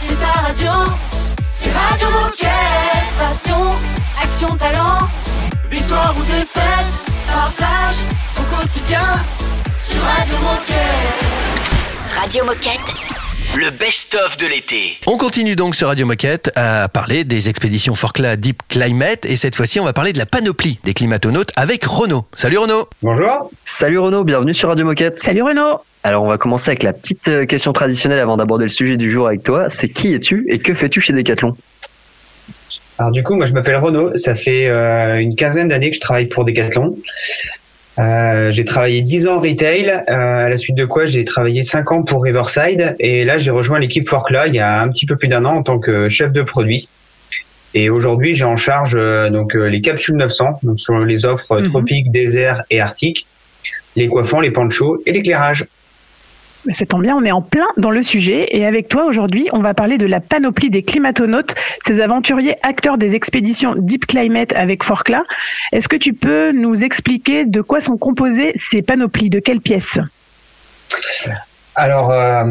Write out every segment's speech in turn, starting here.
c'est ta radio. C'est Radio Moquette. Passion, action, talent. Victoire ou défaite, partage au quotidien sur Radio Moquette. Radio Moquette. Le best-of de l'été. On continue donc sur Radio Moquette à parler des expéditions Forclaz Deep Climate et cette fois-ci on va parler de la panoplie des climatonautes avec Renaud. Salut Renaud Bonjour. Salut Renaud, bienvenue sur Radio Moquette. Salut Renaud. Alors on va commencer avec la petite euh, question traditionnelle avant d'aborder le sujet du jour avec toi. C'est qui es-tu et que fais-tu chez Decathlon? Alors du coup, moi je m'appelle Renaud. Ça fait euh, une quinzaine d'années que je travaille pour Decathlon. Euh, j'ai travaillé 10 ans en retail, euh, à la suite de quoi j'ai travaillé 5 ans pour Riverside et là j'ai rejoint l'équipe Forcla il y a un petit peu plus d'un an en tant que chef de produit. Et aujourd'hui j'ai en charge euh, donc euh, les capsules 900, donc sur les offres Mhm. tropiques, désert et arctique, les coiffants, les panchos et l'éclairage. Ça tombe bien, on est en plein dans le sujet. Et avec toi, aujourd'hui, on va parler de la panoplie des climatonautes, ces aventuriers acteurs des expéditions Deep Climate avec Forclaz. Est-ce que tu peux nous expliquer de quoi sont composées ces panoplies? De quelles pièces? Alors, euh,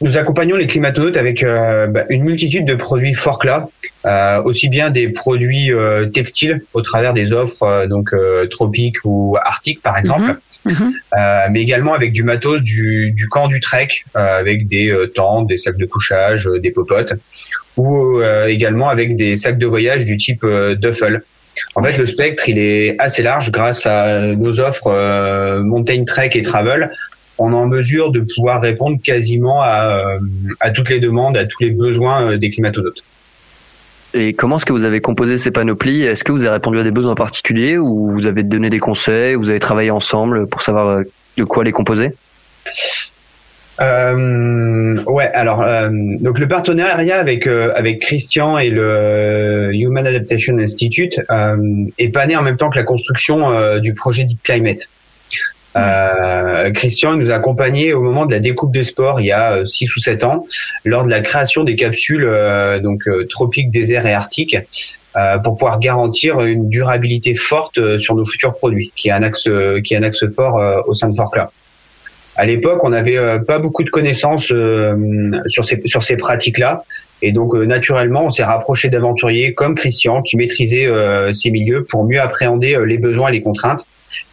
nous accompagnons les climatonautes avec euh, bah, une multitude de produits Forclaz, euh, aussi bien des produits euh, textiles au travers des offres euh, donc euh, tropiques ou arctiques par exemple, Mhm. euh, mais également avec du matos du, du camp du trek, euh, avec des euh, tentes, des sacs de couchage, euh, des popotes, ou euh, également avec des sacs de voyage du type euh, duffel. En fait, le spectre, il est assez large grâce à nos offres euh, Mountain Trek et Travel. On est en mesure de pouvoir répondre quasiment à, euh, à toutes les demandes, à tous les besoins euh, des climatonautes. Et comment est-ce que vous avez composé ces panoplies? Est-ce que vous avez répondu à des besoins particuliers ou vous avez donné des conseils Vous avez travaillé ensemble pour savoir euh, de quoi les composer? Euh, ouais, alors euh, donc le partenariat avec euh, avec Christian et le Human Adaptation Institute est pas né en même temps que la construction du projet Deep Climate. Euh, Christian nous a accompagnés au moment de la découpe des sports il y a 6 ou 7 ans lors de la création des capsules euh, donc euh, tropiques, désert et arctique euh, pour pouvoir garantir une durabilité forte euh, sur nos futurs produits qui est un axe euh, qui est un axe fort euh, au sein de Forclaz. À l'époque, on n'avait euh, pas beaucoup de connaissances euh, sur ces sur ces pratiques-là, et donc euh, naturellement, on s'est rapproché d'aventuriers comme Christian qui maîtrisaient euh, ces milieux pour mieux appréhender euh, les besoins et les contraintes,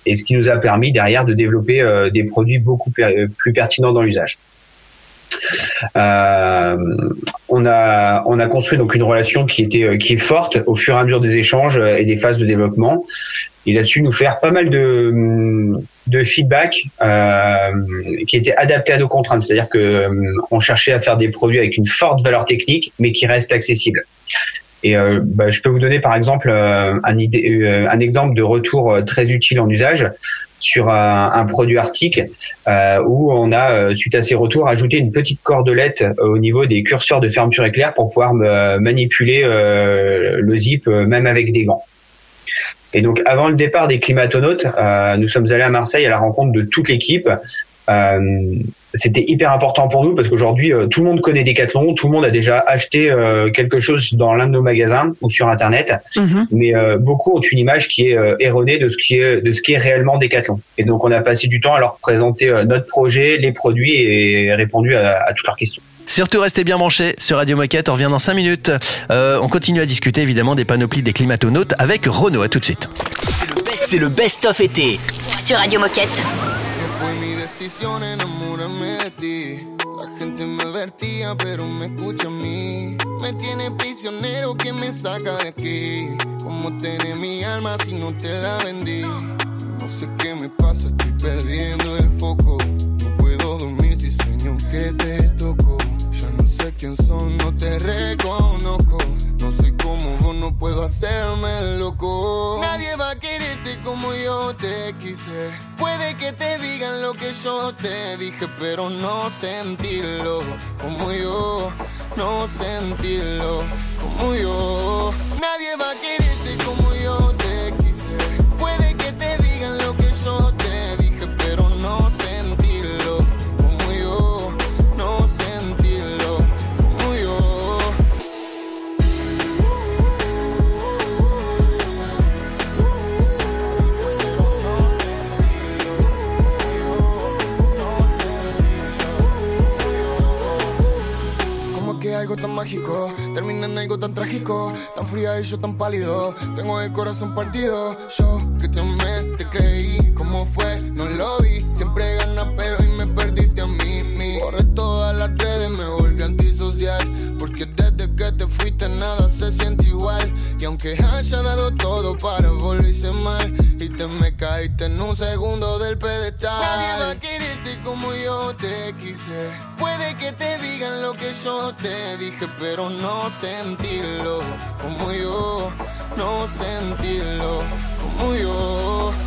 et ce qui nous a permis derrière de développer euh, des produits beaucoup per- plus pertinents dans l'usage. Euh, on a on a construit donc une relation qui était euh, qui est forte au fur et à mesure des échanges euh, et des phases de développement. Il a su nous faire pas mal de de feedback euh, qui était adapté à nos contraintes, c'est-à-dire que euh, on cherchait à faire des produits avec une forte valeur technique, mais qui restent accessibles. Et euh, bah, je peux vous donner par exemple euh, un, idée, euh, un exemple de retour euh, très utile en usage sur un, produit euh, où on a, suite à ces retours, ajouté une petite cordelette au niveau des curseurs de fermeture éclair pour pouvoir manipuler le zip même avec des gants. Et donc, avant le départ des climatonautes, nous sommes allés à Marseille à la rencontre de toute l'équipe. C'était hyper important pour nous parce qu'aujourd'hui, euh, tout le monde connaît Decathlon, tout le monde a déjà acheté euh, quelque chose dans l'un de nos magasins ou sur Internet, Mhm. mais euh, beaucoup ont une image qui est euh, erronée de ce qui est de ce qui est réellement Decathlon. Et donc, on a passé du temps à leur présenter euh, notre projet, les produits et répondu à, à toutes leurs questions. Surtout restez bien branchés sur Radio Moquette, on revient dans 5 minutes. Euh, on continue à discuter évidemment des panoplies des climatonautes avec Renaud, à tout de suite. C'est le best-of été. Sur Radio Moquette. Pero me escucha a mí. Me tiene prisionero que me saca de aquí. Como tener mi alma si no te la vendí? No sé qué me pasa, estoy perdiendo el foco. No puedo dormir si sueño que te toco. Ya no sé quién son, no te reconozco. No soy como vos, no puedo hacerme loco. Nadie va a quererte como yo te quise. Puede que te digan lo que yo te dije, pero no sentirlo como yo. No sentirlo como yo. Nadie va a quererte como yo te algo tan trágico, tan fría y yo tan pálido. Tengo el corazón partido. Yo que te amé, te creí. ¿Cómo fue? No lo vi. Siempre gana, pero y me perdiste a mí. Mi. Borré todas las redes, me volví antisocial. Porque desde que te fuiste nada se siente igual. Y aunque haya dado todo para volverse mal, y te me caíste en un segundo del pedestal. Nadie va a quererte como yo te quise. Puede que te digan lo que yo te dije, pero no sentirlo como yo. No sentirlo como yo.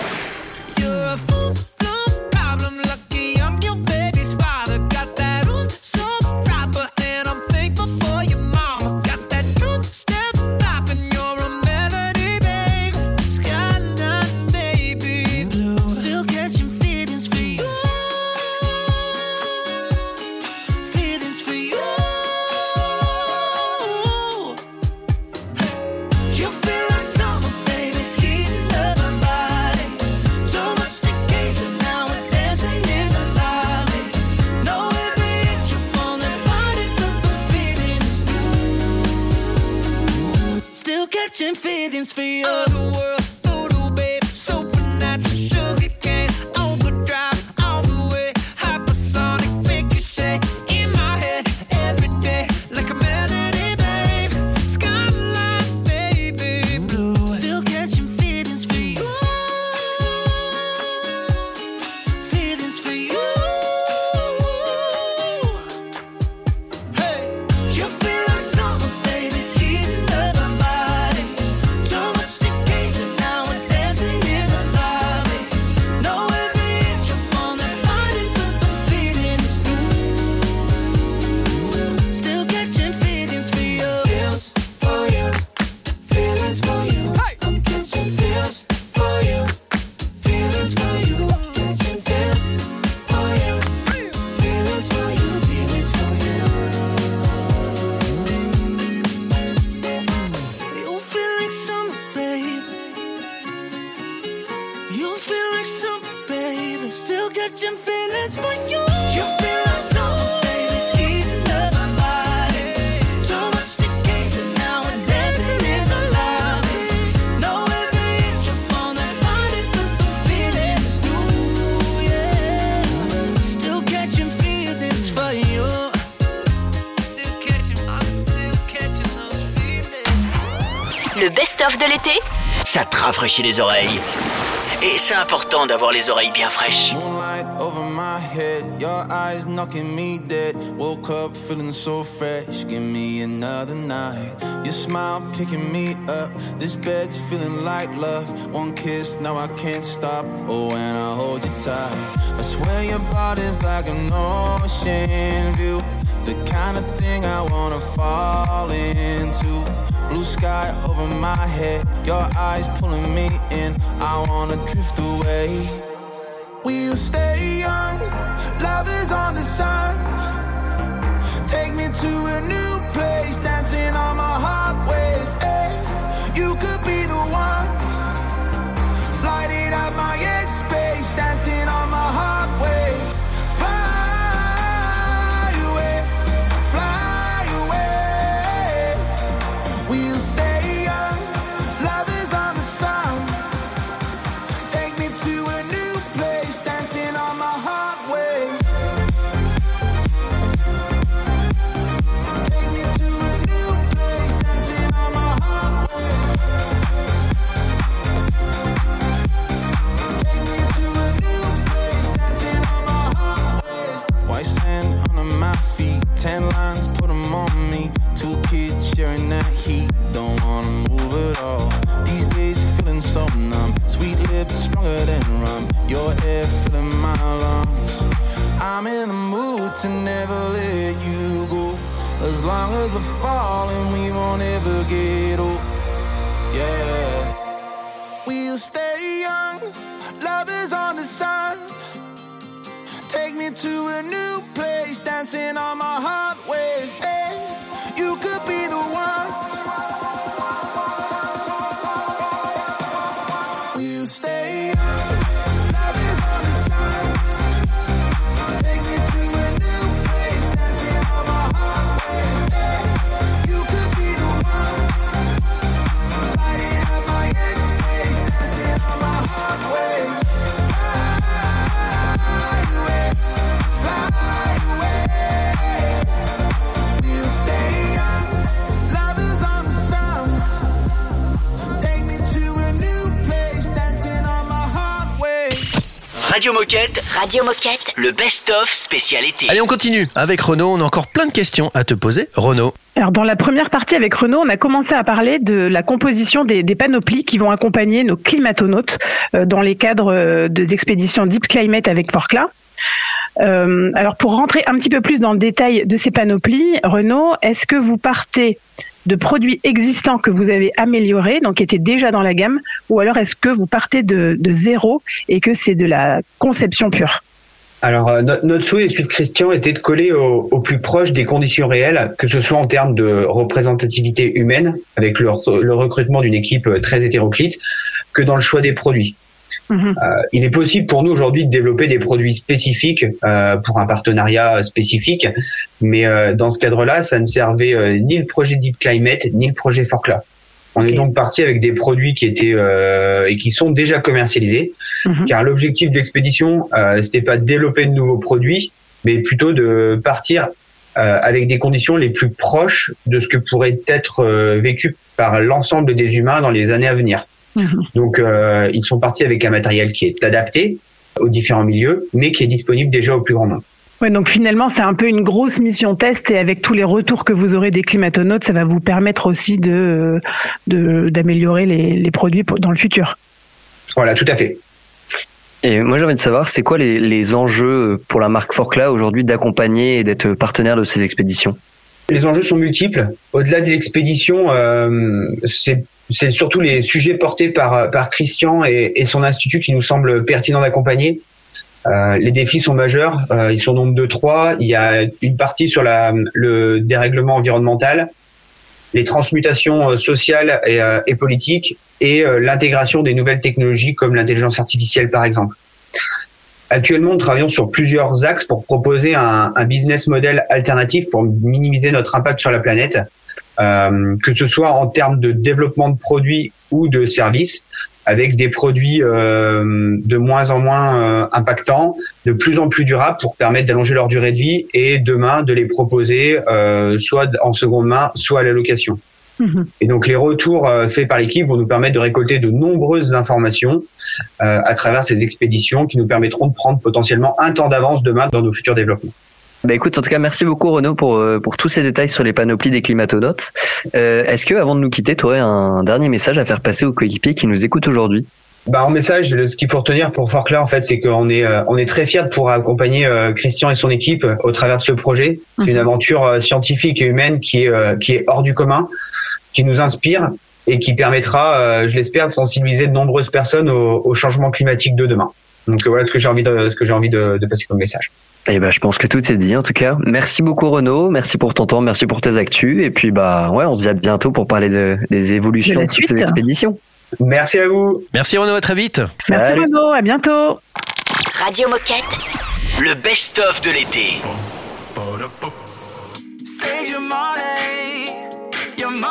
Rafraîchit les oreilles. Et c'est important d'avoir les oreilles bien fraîches. Over my head, your eyes knocking me dead. Woke up feeling so fresh, give me another night. Your smile picking me up, this bed's feeling like love. One kiss, now I can't stop. Oh, when I hold you tight, I swear your body's like an ocean view. The kind of thing I wanna fall into. Blue sky over my head, your eyes pulling me in. I wanna drift away. We'll stay young, love is on the sun. Take me to a new place, dancing on my heart waves. eh. You could Radio Moquette. le best-of spécialité. Allez, on continue. Avec Renaud, on a encore plein de questions à te poser. Renaud. Alors dans la première partie avec Renaud, on a commencé à parler de la composition des, des panoplies qui vont accompagner nos climatonautes euh, dans les cadres euh, des expéditions Deep Climate avec Forclaz. Euh, alors pour rentrer un petit peu plus dans le détail de ces panoplies, Renaud, est-ce que vous partez de produits existants que vous avez améliorés, donc qui étaient déjà dans la gamme, ou alors est-ce que vous partez de, zéro et que c'est de la conception pure? Alors, euh, no- notre souhait, celui de Christian, était de coller au, plus proche des conditions réelles, que ce soit en termes de représentativité humaine, avec le, le recrutement d'une équipe euh, très hétéroclite, que dans le choix des produits. Mhm. Euh, il est possible pour nous aujourd'hui de développer des produits spécifiques euh, pour un partenariat spécifique, mais euh, dans ce cadre-là, ça ne servait euh, ni le projet Deep Climate ni le projet Forclaz. On est donc parti avec des produits qui étaient euh, et qui sont déjà commercialisés, Mhm. car l'objectif de l'expédition, euh, c'était pas de développer de nouveaux produits, mais plutôt de partir euh, avec des conditions les plus proches de ce que pourrait être euh, vécu par l'ensemble des humains dans les années à venir. Donc, euh, ils sont partis avec un matériel qui est adapté aux différents milieux, mais qui est disponible déjà au plus grand nombre. Ouais, donc finalement, c'est un peu une grosse mission test et avec tous les retours que vous aurez des climatonautes, ça va vous permettre aussi de de- d'améliorer les, les produits pour- dans le futur. Voilà, tout à fait. Et moi, j'ai envie de savoir, c'est quoi les, les enjeux pour la marque Forclaz aujourd'hui d'accompagner et d'être partenaire de ces expéditions? Les enjeux sont multiples. Au-delà de l'expédition, euh, c'est surtout les sujets portés par, Christian et, son institut qui nous semblent pertinents d'accompagner. Euh, les défis sont majeurs, euh, ils sont nombre de trois. Il y a une partie sur le dérèglement environnemental, les transmutations sociales et, politiques et l'intégration des nouvelles technologies comme l'intelligence artificielle par exemple. Actuellement, nous travaillons sur plusieurs axes pour proposer un, business model alternatif pour minimiser notre impact sur la planète, euh, que ce soit en termes de développement de produits ou de services, avec des produits euh, de moins en moins euh, impactants, de plus en plus durables pour permettre d'allonger leur durée de vie et demain de les proposer soit en seconde main, soit à la location. Et donc les retours euh, faits par l'équipe vont nous permettre de récolter de nombreuses informations euh, à travers ces expéditions qui nous permettront de prendre potentiellement un temps d'avance demain dans nos futurs développements. Bah écoute, en tout cas, merci beaucoup Renaud pour, euh, pour tous ces détails sur les panoplies des climatonautes. Euh, Est-ce que, avant de nous quitter, tu aurais un dernier message à faire passer aux coéquipiers qui nous écoutent aujourd'hui? Bah, en message, ce qu'il faut retenir pour Forclaz, en fait, c'est qu'on est, on est très fiers de pouvoir accompagner Christian et son équipe au travers de ce projet. C'est une Mhm. aventure euh, scientifique et humaine qui est, qui est hors du commun, qui nous inspire et qui permettra, euh, je l'espère, de sensibiliser de nombreuses personnes au, au changement climatique de demain. Donc euh, voilà ce que j'ai envie de, ce que j'ai envie de, de passer comme message. Eh ben, je pense que tout est dit en tout cas. Merci beaucoup Renaud, merci pour ton temps, merci pour tes actus. Et puis bah ouais, on se dit à bientôt pour parler de, des évolutions De de, toutes ces expéditions. Merci à vous. Merci Renaud, à très vite. Merci Salut. Renaud, à bientôt. Radio Moquette. Le best-of de l'été. Save your money, your money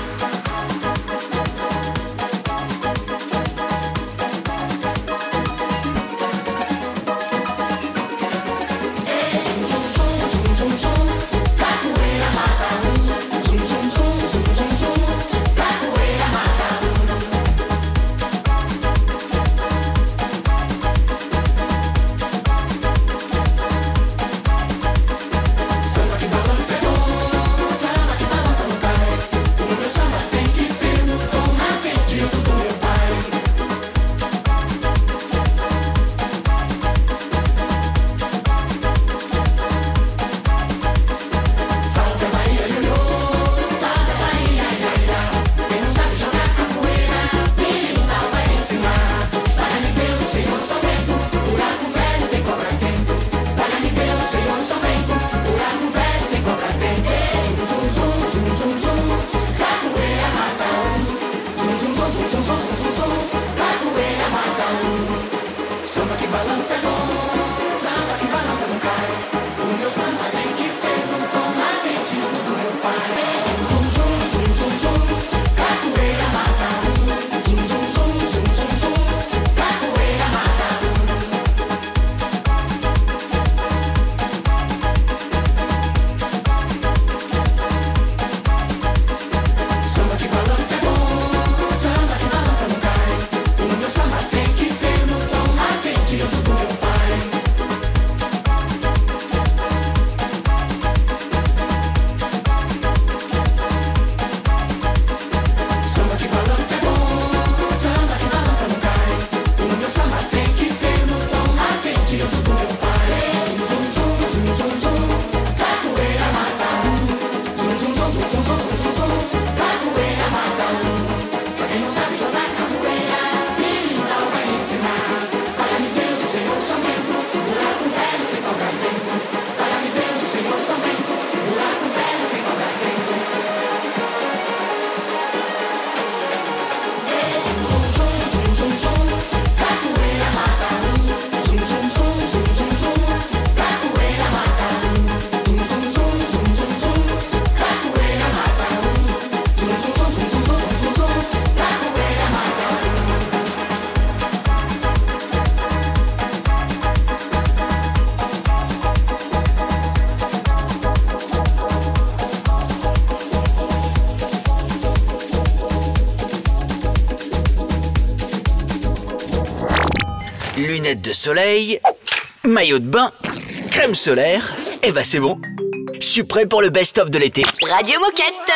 de soleil, maillot de bain, crème solaire, et bah c'est bon. Je suis prêt pour le best-of de l'été. Radio Moquette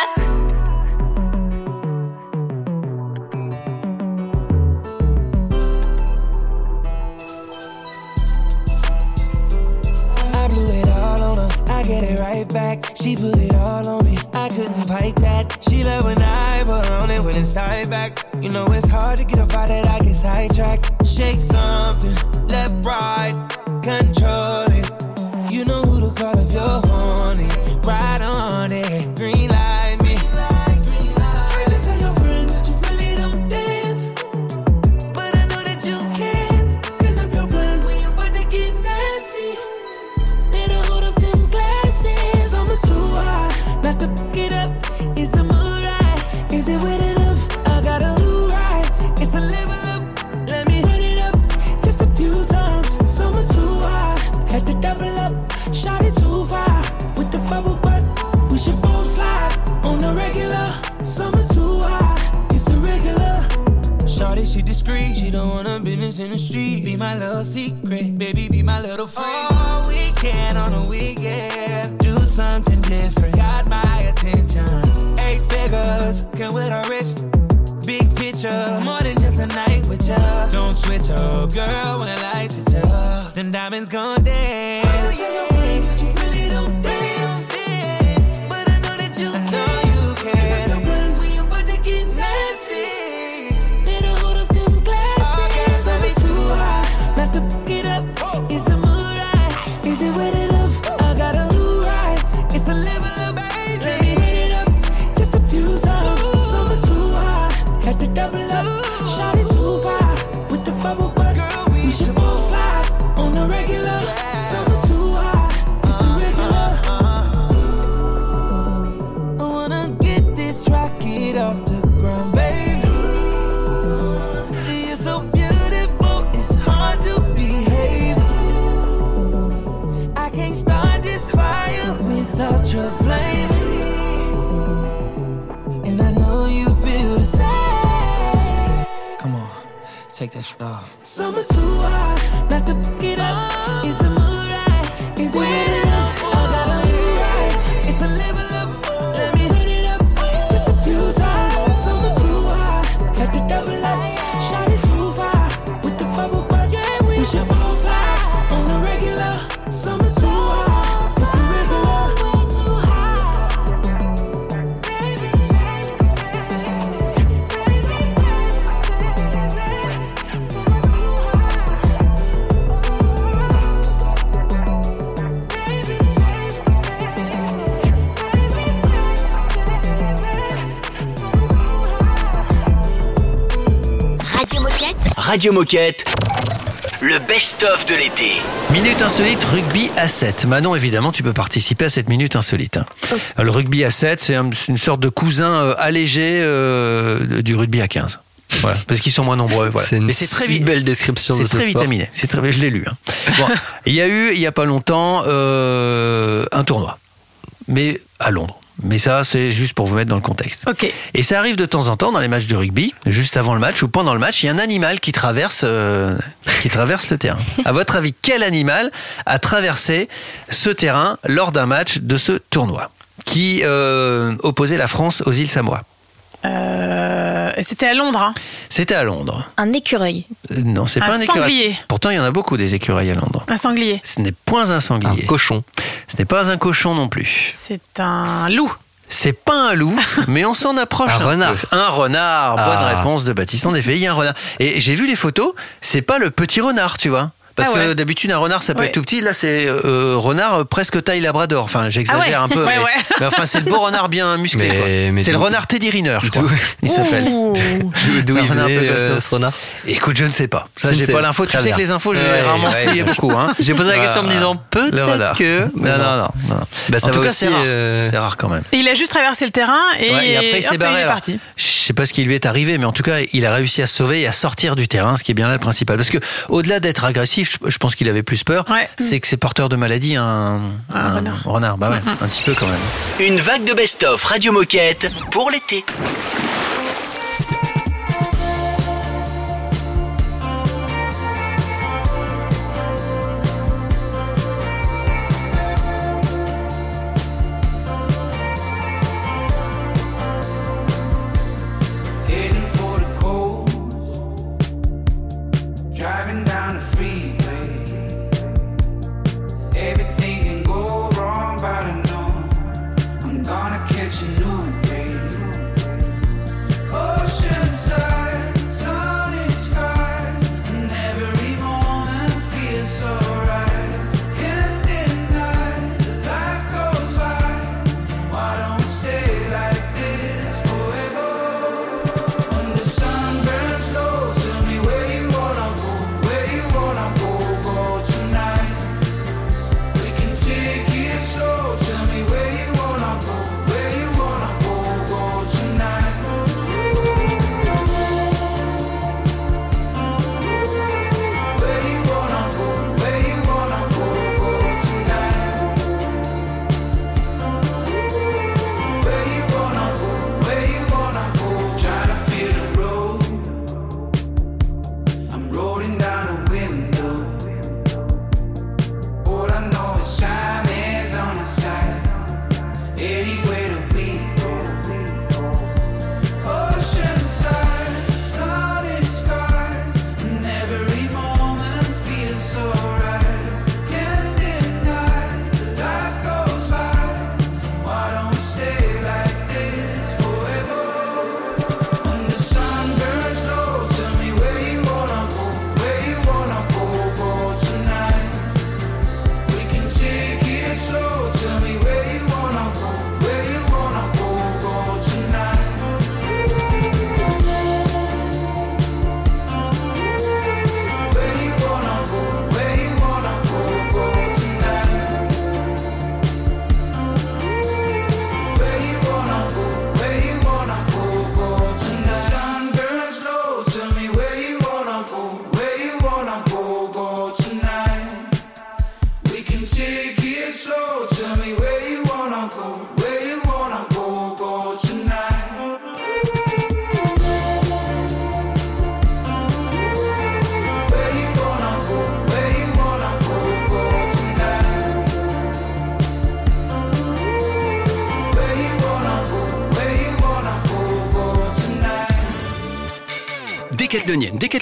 Radio Moquette, le best-of de l'été. Minute insolite rugby à 7. Manon, évidemment, tu peux participer à cette minute insolite. hein. Le rugby à 7, c'est un- c'est une sorte de cousin euh, allégé euh, du rugby à 15. Voilà, parce qu'ils sont moins nombreux. Voilà. C'est une c'est très si vi- belle description de C'est ce très sport. vitaminé. C'est très, je l'ai lu. hein. Bon, il y a eu, il y a pas longtemps, euh, un tournoi, mais à Londres. Mais ça, c'est juste pour vous mettre dans le contexte. Ok. Et ça arrive de temps en temps dans les matchs de rugby, juste avant le match ou pendant le match, il y a un animal qui traverse, euh, qui traverse le terrain. À votre avis, quel animal a traversé ce terrain lors d'un match de ce tournoi? Qui euh, opposait la France aux îles Samoa? Euh, C'était à Londres. hein. C'était à Londres. Un écureuil. Euh, Non, c'est Un pas un écureuil. sanglier. Pourtant, il y en a beaucoup des écureuils à Londres. Un sanglier. Ce n'est point un sanglier. Un cochon. Ce n'est pas un cochon non plus. C'est un loup. C'est pas un loup, mais on s'en approche. Un peu. renard. Un renard. Bonne Ah. réponse de Baptiste. En effet, il y a un renard. Et j'ai vu les photos. C'est pas le petit renard, tu vois. Parce Ah que d'habitude, un renard, ça peut Ouais. être tout petit. Là, c'est euh, renard euh, presque taille labrador. Enfin, j'exagère Ah ouais. un peu. Ouais, mais, ouais. mais enfin, c'est le beau renard bien musclé. Mais- quoi. mais C'est le renard Teddy Riner, je crois. Il s'appelle. Ouh. D'où il venait peu euh, ce renard Écoute, je ne sais pas. Ça, Je ne j'ai pas l'info. Tu sais que les infos, j'ai rarement fouillé beaucoup. Hein. J'ai posé la question en me disant peut-être que. Non, non, non. non. Bah, ça en tout cas, aussi, c'est rare. euh, C'est rare quand même. Il a juste traversé le terrain et, après il s'est barré. est alors. parti. Je sais pas ce qui lui est arrivé, mais en tout cas, il a réussi à se sauver et à sortir du terrain, ce qui est bien là le principal. Parce que au-delà d'être agressif, je- je pense qu'il avait plus peur. Ouais. C'est que c'est porteur de maladie, un, Un renard. Bah ouais, un petit peu quand même. Une vague de best-of Radio Moquette pour l'été.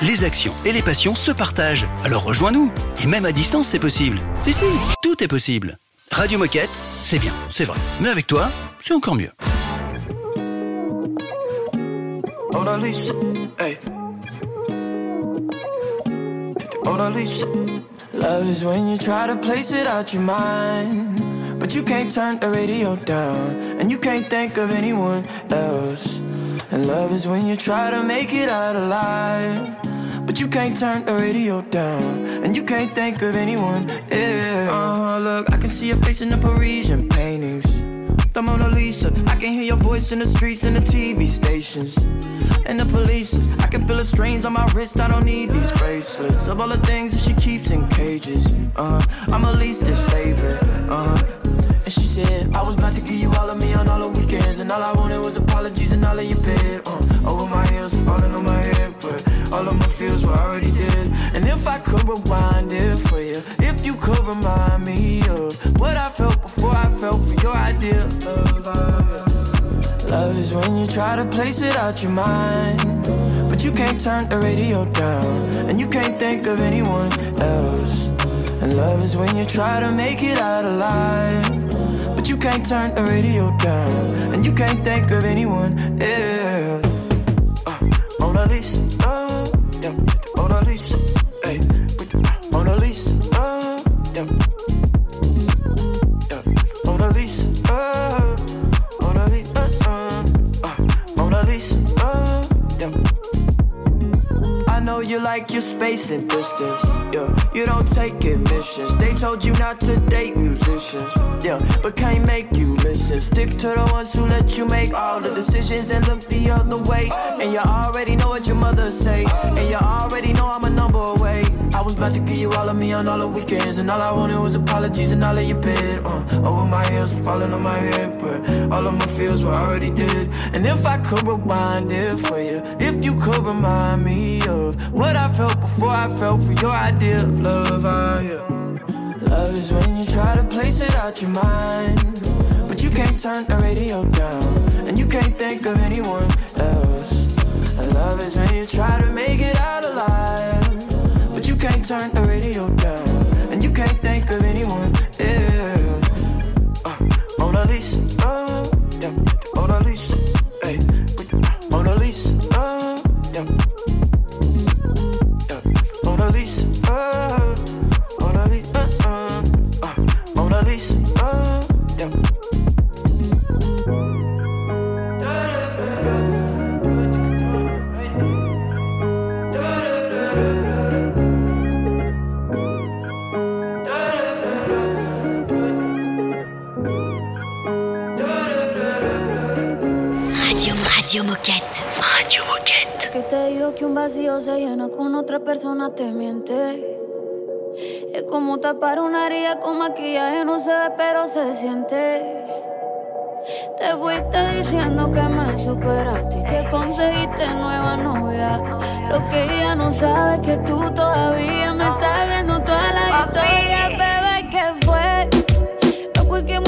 Les actions et les passions se partagent. Alors rejoins-nous. Et même à distance, c'est possible. Si, si, tout est possible. Radio Moquette, c'est bien, c'est vrai. Mais avec toi, c'est encore mieux. Love is when you try to place it out your mind. But you can't turn radio down. And you can't think of anyone else. And love is when you try to make it out alive. But you can't turn the radio down. And you can't think of anyone else. Uh, look, I can see your face in the Parisian paintings. The Mona Lisa. I can hear your voice in the streets and the TV stations. And the police. I can feel the strains on my wrist. I don't need these bracelets. Of all the things that she keeps in cages. Uh, I'm at least favorite. Uh, and she said, I was about to give you all of me on all the weekends. And all I wanted was apologies and all of your bed. Uh, over my heels, falling on my head. But all of my feels were already dead. And if I could rewind it for you, if you could remind me of what I felt before I felt for your idea of love. Love is when you try to place it out your mind. But you can't turn the radio down. And you can't think of anyone else. And love is when you try to make it out alive. But you can't turn the radio down. And you can't think of anyone else. Uh, Mona Lisa, uh, yeah. Mona Lisa, hey. Lisa, uh. Mona Lisa, uh, I know you like your space and distance. Yeah, you don't take admissions. They told you not to date musicians. Yeah, but can't make you listen. Stick to the ones who let you make all the decisions and look the other way. And you already know what your mother say. And you already know I'm a number away. I was about to give you all of me on all the weekends. And all I wanted was apologies and all of your bed. Uh, over my heels, falling on my head. But all of my feels were already dead. And if I could rewind it for you, if you could remind me of what I felt before I felt for your idea of love. I, yeah. Love is when you try to place it out your mind. But you can't turn the radio down. And you can't think of anyone else. And love is when you try to make it out alive. But you can't turn the radio down. Te digo que un vacío se llena con otra persona te miente. Es como tapar una herida con maquillaje, no se ve, pero se siente. Te fuiste diciendo que me superaste y que conseguiste nueva novia. Lo que ella no sabe es que tú todavía me estás viendo toda la historia, bebé, que fue. No, pues que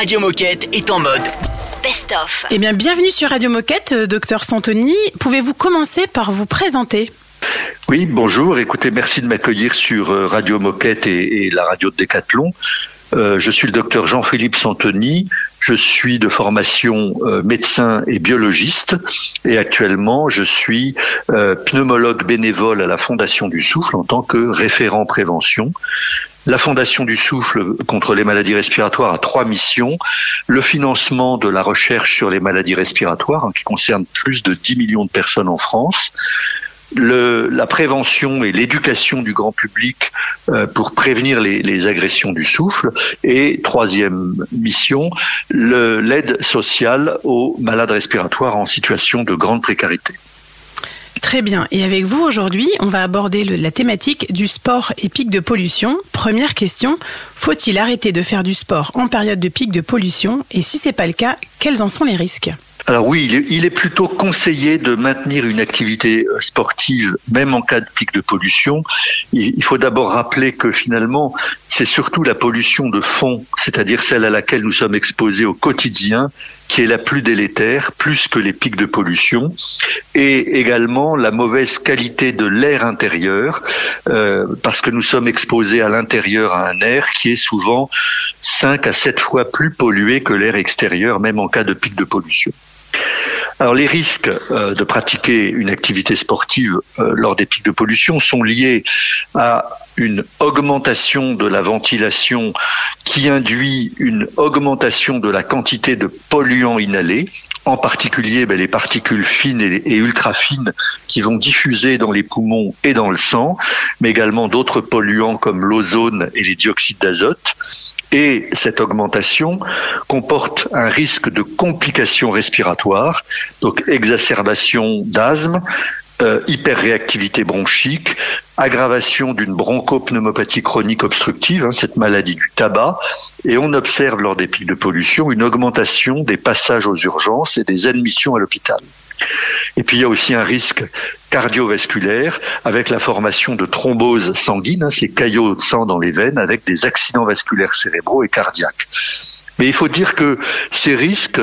Radio Moquette est en mode Best of. Eh bien, bienvenue sur Radio Moquette, euh, docteur Santoni. Pouvez-vous commencer par vous présenter? Oui, bonjour. Écoutez, merci de m'accueillir sur euh, Radio Moquette et, et la radio de Décathlon. Euh, je suis le docteur Jean-Philippe Santoni. Je suis de formation euh, médecin et biologiste et actuellement je suis euh, pneumologue bénévole à la Fondation du Souffle en tant que référent prévention. La Fondation du Souffle contre les maladies respiratoires a trois missions. Le financement de la recherche sur les maladies respiratoires, hein, qui concerne plus de 10 millions de personnes en France. La prévention et l'éducation du grand public euh, pour prévenir les, agressions du souffle. Et troisième mission, l'aide sociale aux malades respiratoires en situation de grande précarité. Très bien. Et avec vous aujourd'hui, on va aborder la thématique du sport et pic de pollution. Première question faut-il arrêter de faire du sport en période de pic de pollution? Et si c'est pas le cas, quels en sont les risques? Alors oui, il est, plutôt conseillé de maintenir une activité euh, sportive, même en cas de pic de pollution. Il faut d'abord rappeler que finalement, c'est surtout la pollution de fond, c'est-à-dire celle à laquelle nous sommes exposés au quotidien, qui est la plus délétère, plus que les pics de pollution, et également la mauvaise qualité de l'air intérieur, euh, parce que nous sommes exposés à l'intérieur à un air qui est souvent 5 à 7 fois plus pollué que l'air extérieur, même en cas de pic de pollution. Alors les risques euh, de pratiquer une activité sportive euh, lors des pics de pollution sont liés à une augmentation de la ventilation qui induit une augmentation de la quantité de polluants inhalés, en particulier ben, les particules fines et, et ultra fines qui vont diffuser dans les poumons et dans le sang, mais également d'autres polluants comme l'ozone et les dioxydes d'azote. Et cette augmentation comporte un risque de complications respiratoires, donc exacerbation d'asthme, euh, hyperréactivité bronchique, aggravation d'une bronchopneumopathie chronique obstructive, hein, cette maladie du tabac, et on observe lors des pics de pollution une augmentation des passages aux urgences et des admissions à l'hôpital. Et puis il y a aussi un risque cardiovasculaire avec la formation de thromboses sanguines, hein, ces caillots de sang dans les veines avec des accidents vasculaires cérébraux et cardiaques. Mais il faut dire que ces risques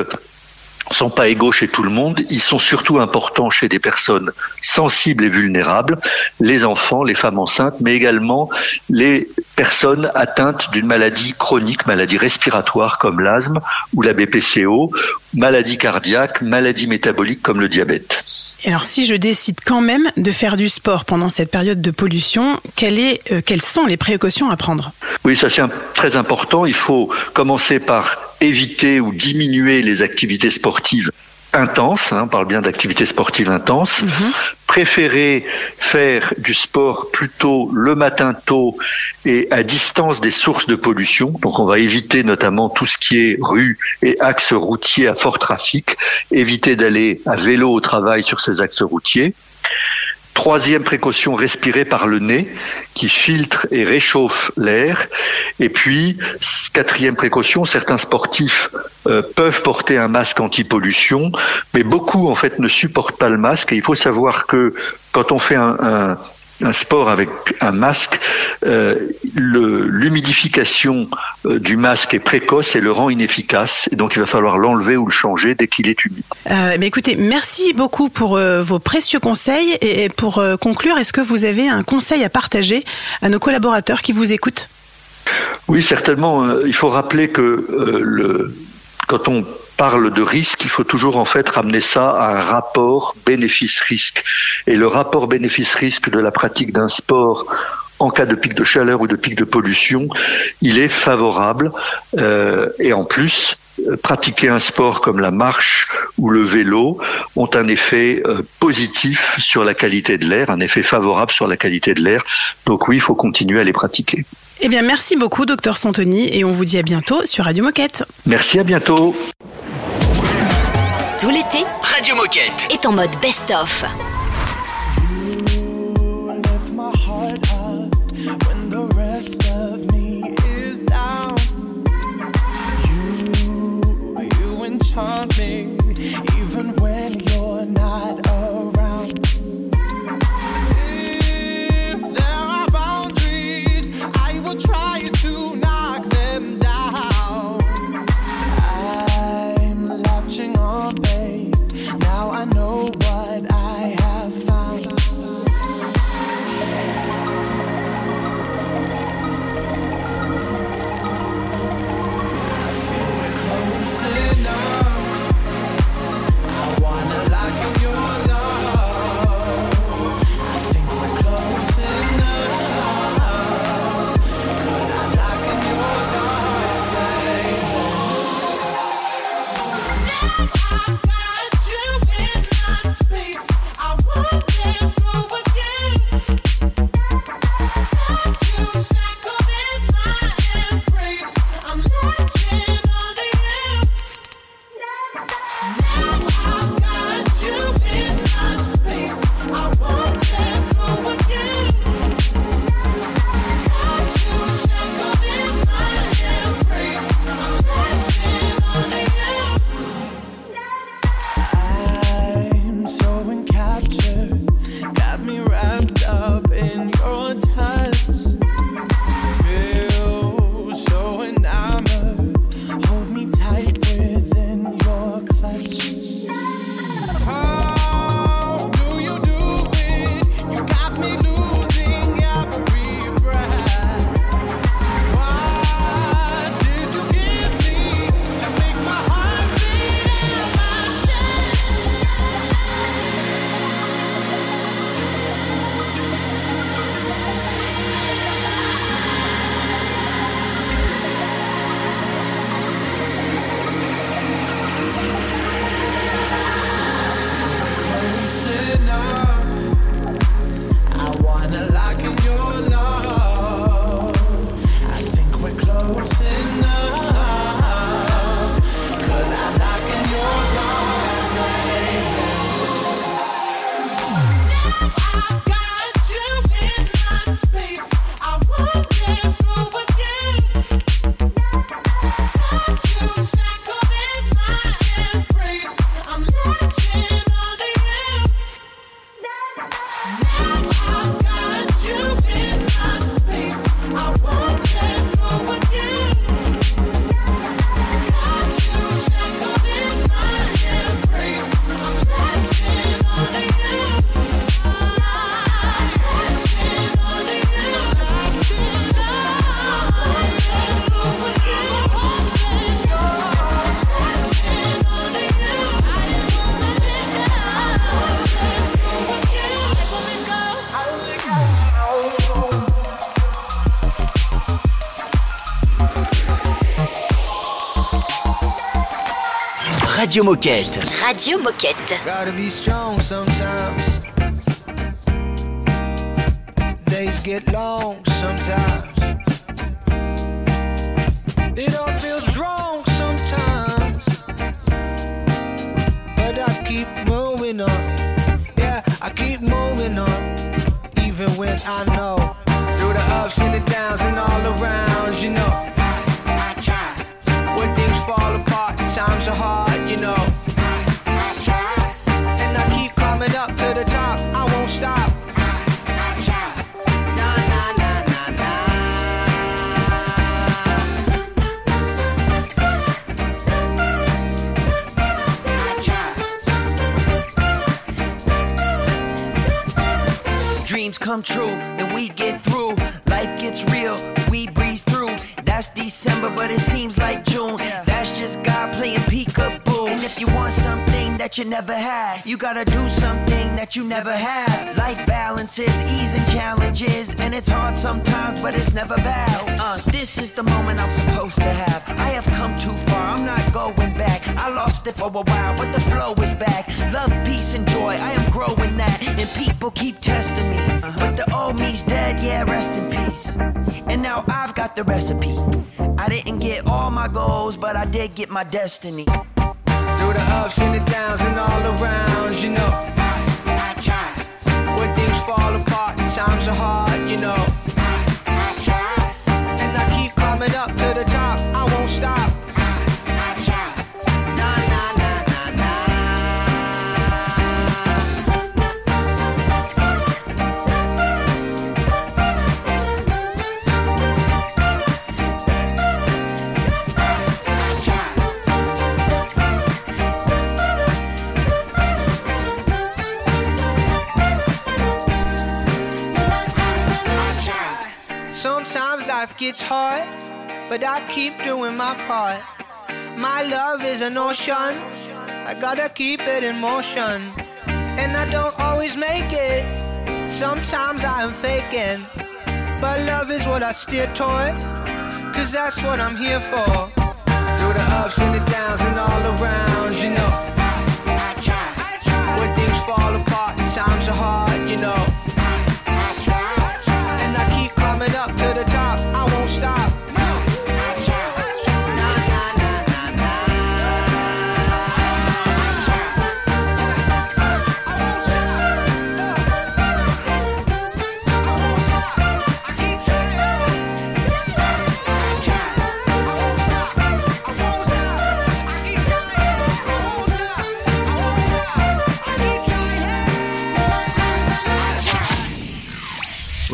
sont pas égaux chez tout le monde, ils sont surtout importants chez des personnes sensibles et vulnérables, les enfants, les femmes enceintes, mais également les personnes atteintes d'une maladie chronique, maladie respiratoire comme l'asthme ou la BPCO, maladie cardiaque, maladie métabolique comme le diabète. Alors, si je décide quand même de faire du sport pendant cette période de pollution, euh, quelles sont les précautions à prendre? Oui, ça c'est très important. Il faut commencer par éviter ou diminuer les activités sportives intense, hein, on parle bien d'activité sportive intense, mhm. préférer faire du sport plutôt le matin tôt et à distance des sources de pollution. Donc on va éviter notamment tout ce qui est rue et axes routiers à fort trafic, éviter d'aller à vélo au travail sur ces axes routiers. Troisième précaution, respirer par le nez qui filtre et réchauffe l'air. Et puis, quatrième précaution, certains sportifs euh, peuvent porter un masque anti-pollution, mais beaucoup en fait ne supportent pas le masque. Et il faut savoir que quand on fait un, un sport avec un masque, euh, l'humidification euh, du masque est précoce et le rend inefficace. Et donc il va falloir l'enlever ou le changer dès qu'il est humide. Euh, écoutez, merci beaucoup pour vos précieux conseils. Et pour conclure, est-ce que vous avez un conseil à partager à nos collaborateurs qui vous écoutent? Oui, certainement. Il faut rappeler que le, quand on parle de risque, il faut toujours en fait ramener ça à un rapport bénéfice-risque. Et le rapport bénéfice-risque de la pratique d'un sport en cas de pic de chaleur ou de pic de pollution, il est favorable. Euh, et en plus, pratiquer un sport comme la marche ou le vélo ont un effet euh, positif sur la qualité de l'air, un effet favorable sur la qualité de l'air. Donc oui, il faut continuer à les pratiquer. Eh bien, merci beaucoup, docteur Santoni, et on vous dit à bientôt sur Radio Moquette. Merci, à bientôt. Tout l'été, Radio Moquette est en mode best-of. Radio Moquette. Radio Moquette. Gotta be strong sometimes. Days get long sometimes. That you never had, you gotta do something that you never had. Life balances, ease and challenges, and it's hard sometimes, but it's never bad. Uh, this is the moment I'm supposed to have. I have come too far, I'm not going back. I lost it for a while, but the flow is back. Love, peace, and joy, I am growing that. And people keep testing me. But the old me's dead, yeah, rest in peace. And now I've got the recipe. I didn't get all my goals, but I did get my destiny. Through the ups and the downs and all around, you know. I, I try. When things fall apart, times are hard, you know. Gets hard, but I keep doing my part. My love is an ocean, I gotta keep it in motion. And I don't always make it, sometimes I am faking. But love is what I steer toward, cause that's what I'm here for. Through the ups and the downs and all around, you know. I try. When things fall apart,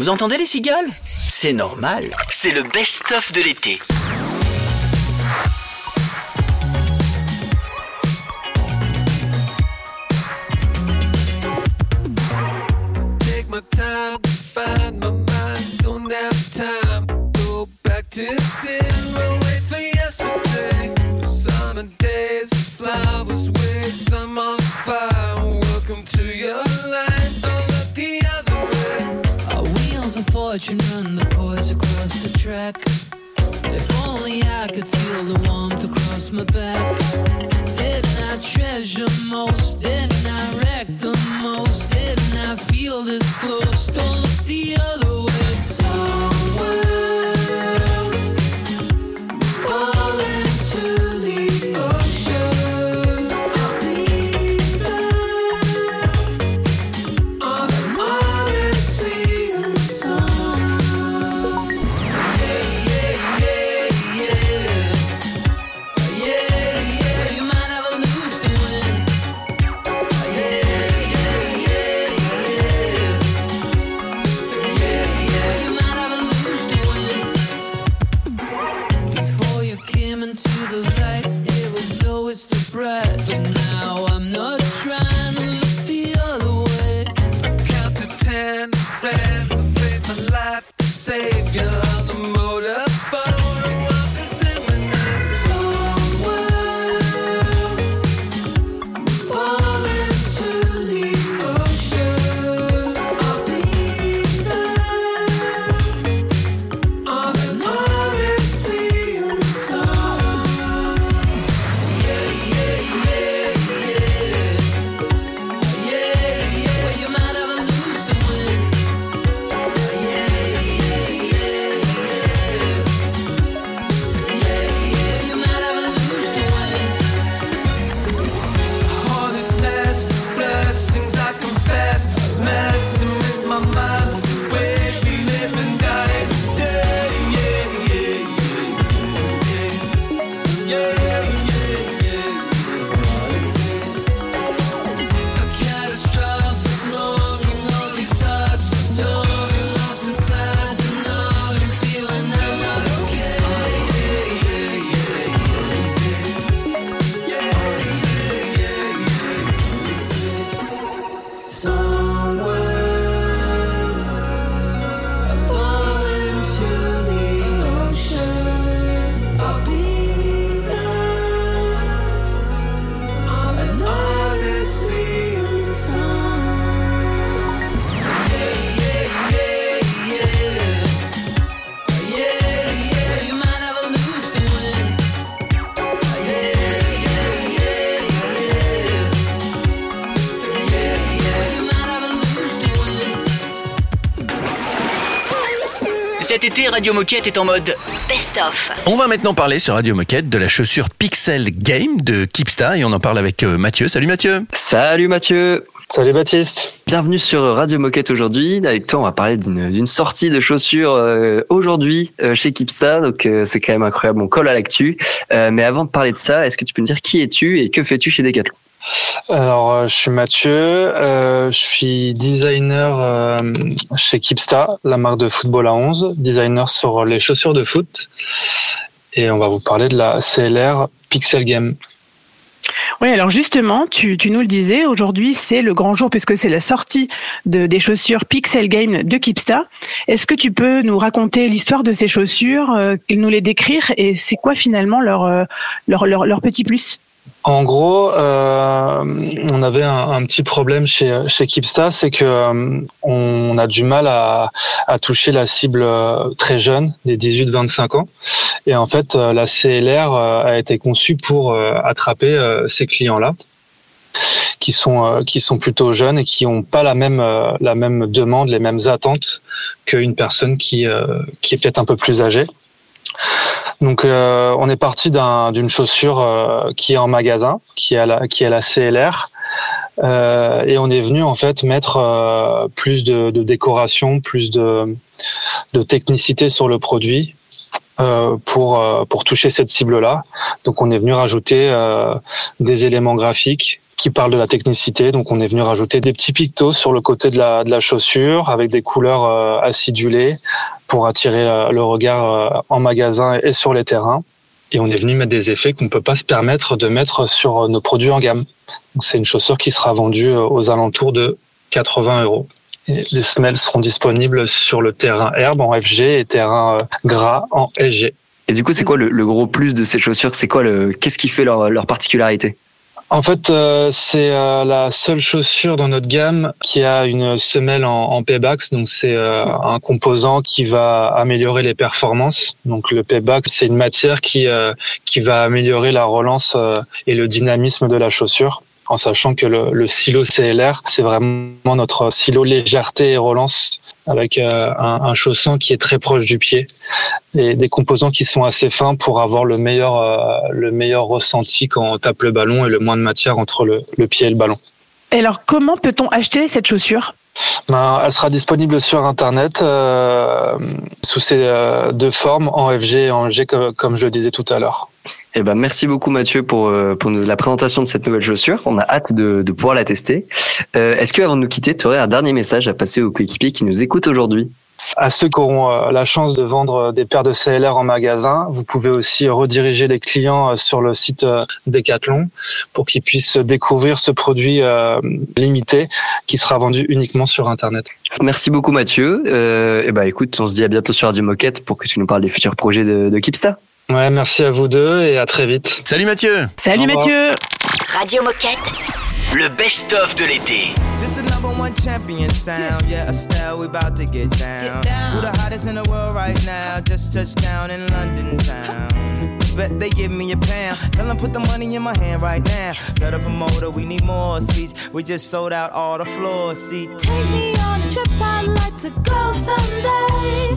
Vous entendez les cigales? C'est normal. C'est le best-of de l'été. Moquette est en mode Best-of. On va maintenant parler sur Radio Moquette de la chaussure Pixel Game de Keepsta et on en parle avec euh, Mathieu. Salut Mathieu. Salut Mathieu. Salut Baptiste. Bienvenue sur Radio Moquette aujourd'hui. Avec toi, on va parler d'une sortie de chaussures euh, aujourd'hui euh, chez Keepsta. Donc euh, c'est quand même incroyable. On colle à l'actu. Euh, mais avant de parler de ça, est-ce que tu peux me dire qui es-tu et que fais-tu chez Decathlon? Alors, euh, je suis Mathieu, euh, je suis designer euh, chez Keepsta, la marque de football à 11, designer sur les chaussures de foot. Et on va vous parler de la CLR Pixel Game. Oui, alors justement, tu, nous le disais, aujourd'hui c'est le grand jour puisque c'est la sortie de, des chaussures Pixel Game de Keepsta. Est-ce que tu peux nous raconter l'histoire de ces chaussures, nous les décrire et c'est quoi finalement leur petit plus? En gros, euh, on avait un, petit problème chez, chez Keepsta, c'est que euh, on a du mal à, toucher la cible euh, très jeune, des 18-25 ans. Et en fait, la CLR a été conçue pour attraper ces clients-là qui sont qui sont plutôt jeunes et qui n'ont pas la même la même demande, les mêmes attentes qu'une personne qui qui est peut-être un peu plus âgée. Donc euh, on est parti d'un- d'une chaussure euh, qui est en magasin, qui est la, qui est la CLR. Euh, et on est venu en fait mettre plus de, décoration, plus de, de technicité sur le produit pour pour toucher cette cible-là. Donc on est venu rajouter des éléments graphiques qui parlent de la technicité. Donc on est venu rajouter des petits pictos sur le côté de la de la chaussure avec des couleurs acidulées pour attirer euh, le regard euh, en magasin et sur les terrains. Et on est venu mettre des effets qu'on peut pas se permettre de mettre sur euh, nos produits en gamme. C'est une chaussure qui sera vendue aux alentours de 80 euros. Les semelles seront disponibles sur le terrain herbe en FG et terrain gras en SG. Et du coup, c'est quoi le, gros plus de ces chaussures? C'est quoi le Qu'est-ce qui fait leur particularité? En fait, euh, c'est euh, la seule chaussure dans notre gamme qui a une semelle en, en Paybax. Donc, c'est euh, un composant qui va améliorer les performances. Donc, le Paybax, c'est une matière qui euh, qui va améliorer la relance euh, et le dynamisme de la chaussure. En sachant que le, le silo CLR, c'est vraiment notre silo légèreté et relance avec euh, un, un chausson qui est très proche du pied et des composants qui sont assez fins pour avoir le meilleur euh, le meilleur ressenti quand on tape le ballon et le moins de matière entre le, le pied et le ballon. Et alors comment peut-on acheter cette chaussure? Ben, elle sera disponible sur internet euh, sous ces euh, deux formes en FG et en G comme, comme je le disais tout à l'heure. Eh ben, merci beaucoup Mathieu pour, euh, pour nous- la présentation de cette nouvelle chaussure. On a hâte de, de pouvoir la tester. Euh, Est-ce que avant de nous quitter, tu aurais un dernier message à passer aux coéquipiers qui nous écoutent aujourd'hui? À ceux qui auront euh, la chance de vendre des paires de CLR en magasin, vous pouvez aussi rediriger les clients euh, sur le site euh, Decathlon pour qu'ils puissent découvrir ce produit euh, limité qui sera vendu uniquement sur Internet. Merci beaucoup Mathieu. Euh, et ben, écoute, on se dit à bientôt sur Radio Moquette pour que tu nous parles des futurs projets de, de Keepsta. Ouais, merci à vous deux et à très vite. Salut Mathieu. Salut. Mathieu Radio Moquette. Le best-of de l'été. This is number one champion sound. Yeah, Estelle, we about to get down. Who the hottest in the world right now? Just touched down in London town. Bet they give me a pound. Tell them put the money in my hand right now. Set up a motor, we need more seats. We just sold out all the floor seats. Take me on a trip, I'd like to go someday.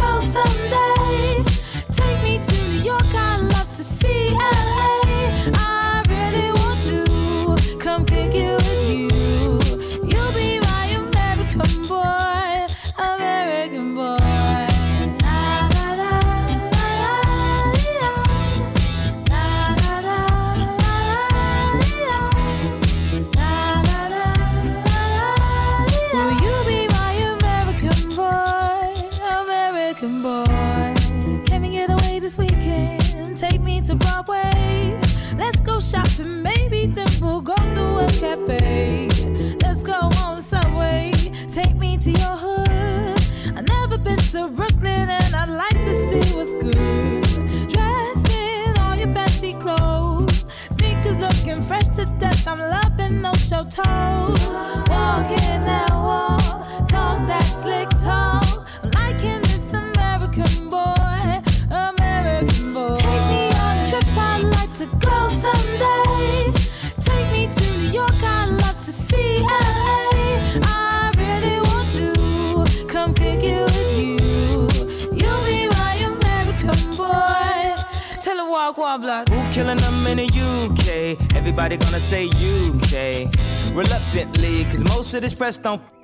grow someday. mistletoe, walking out. talk one block. Who killing them in the UK? Everybody gonna say UK. Reluctantly, cause most of this press don't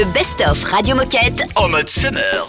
le best-of Radio Moquette en mode summer.